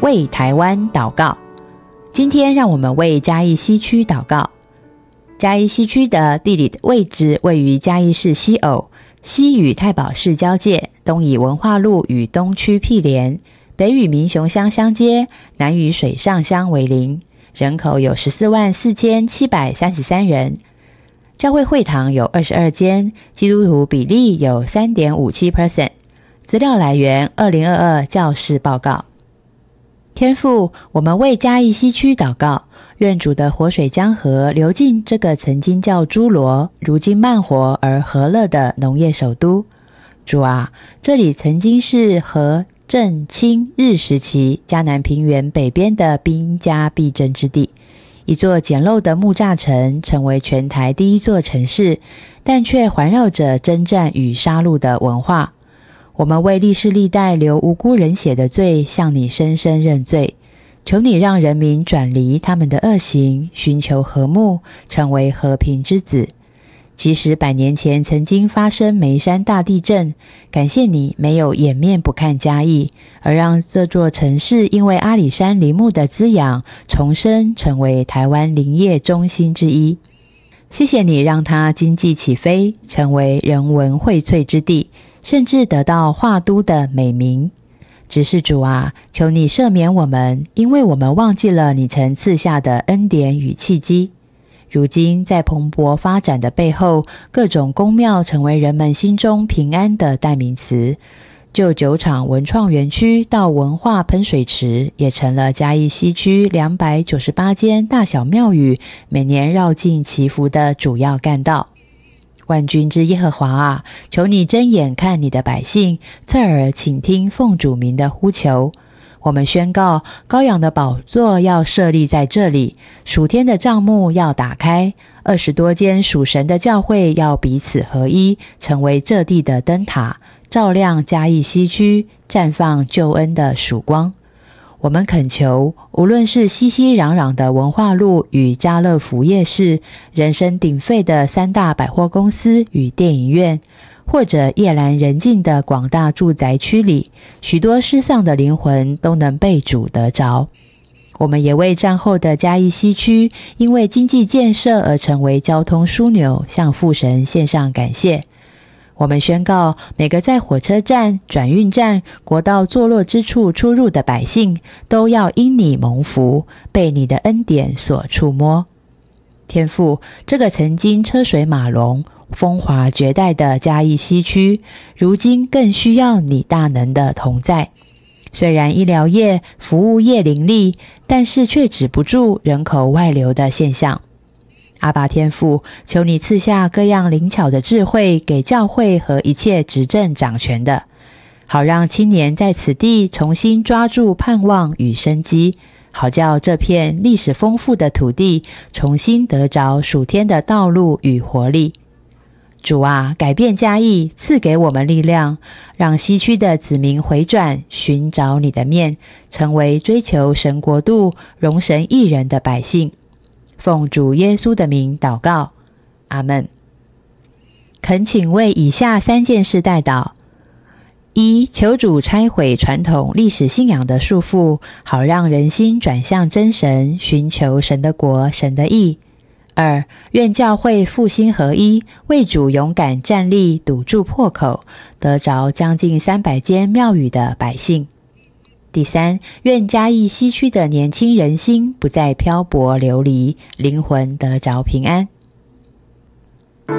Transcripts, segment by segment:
为台湾祷告。今天，让我们为嘉义西区祷告。嘉义西区的地理位置位于嘉义市西偶，西与太保市交界，东以文化路与东区毗连，北与民雄乡相接，南与水上乡为邻。人口有十四万四千七百三十三人。教会会堂有二十二间，基督徒比例有三点五七 percent。资料来源：二零二二教士报告。天父，我们为嘉义西区祷告，愿主的活水江河流进这个曾经叫诸罗，如今慢活而和乐的农业首都。主啊，这里曾经是和正清日时期迦南平原北边的兵家必争之地，一座简陋的木栅城，成为全台第一座城市，但却环绕着征战与杀戮的文化。我们为历世历代流无辜人血的罪，向你深深认罪，求你让人民转离他们的恶行，寻求和睦，成为和平之子。即使百年前曾经发生眉山大地震，感谢你没有掩面不看嘉义，而让这座城市因为阿里山林木的滋养，重生成为台湾林业中心之一。谢谢你让它经济起飞，成为人文荟萃之地。甚至得到画都的美名。只是主啊，求你赦免我们，因为我们忘记了你曾赐下的恩典与契机。如今在蓬勃发展的背后，各种宫庙成为人们心中平安的代名词。就酒厂文创园区到文化喷水池，也成了嘉义西区两百九十八间大小庙宇每年绕境祈福的主要干道。万军之耶和华啊，求你睁眼看你的百姓，侧耳倾听奉主名的呼求。我们宣告，羔羊的宝座要设立在这里，属天的帐幕要打开，二十多间属神的教会要彼此合一，成为这地的灯塔，照亮嘉义西区，绽放救恩的曙光。我们恳求，无论是熙熙攘攘的文化路与家乐福夜市，人声鼎沸的三大百货公司与电影院，或者夜阑人静的广大住宅区里，许多失丧的灵魂都能被主得着。我们也为战后的嘉义西区，因为经济建设而成为交通枢纽，向父神献上感谢。我们宣告，每个在火车站、转运站、国道坐落之处出入的百姓，都要因你蒙福，被你的恩典所触摸。天父，这个曾经车水马龙、风华绝代的嘉义西区，如今更需要你大能的同在。虽然医疗业、服务业林立，但是却止不住人口外流的现象。阿爸天父，求你赐下各样灵巧的智慧给教会和一切执政掌权的，好让青年在此地重新抓住盼望与生机，好叫这片历史丰富的土地重新得着属天的道路与活力。主啊，改变嘉义，赐给我们力量，让西区的子民回转，寻找你的面，成为追求神国度、容神一人的百姓。奉主耶稣的名祷告，阿门。恳请为以下三件事代祷：一、求主拆毁传统历史信仰的束缚，好让人心转向真神，寻求神的国、神的义；二、愿教会复兴合一，为主勇敢站立，堵住破口，得着将近三百间庙宇的百姓。第三，愿嘉义西区的年轻人心不再漂泊流离，灵魂得着平安。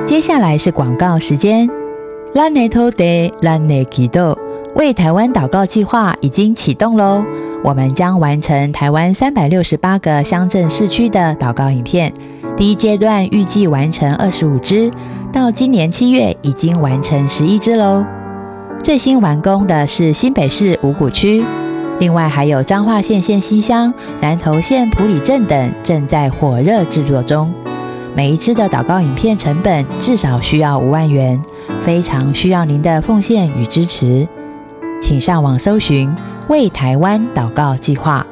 接下来是广告时间。拉内托德拉内基多为台湾祷告计划已经启动喽！我们将完成台湾三百六十八个乡镇市区的祷告影片，第一阶段预计完成二十五支，到今年七月已经完成十一支喽。最新完工的是新北市五股区。另外还有彰化县县西乡、南投县埔里镇等正在火热制作中。每一支的祷告影片成本至少需要五万元，非常需要您的奉献与支持。请上网搜寻“为台湾祷告计划”。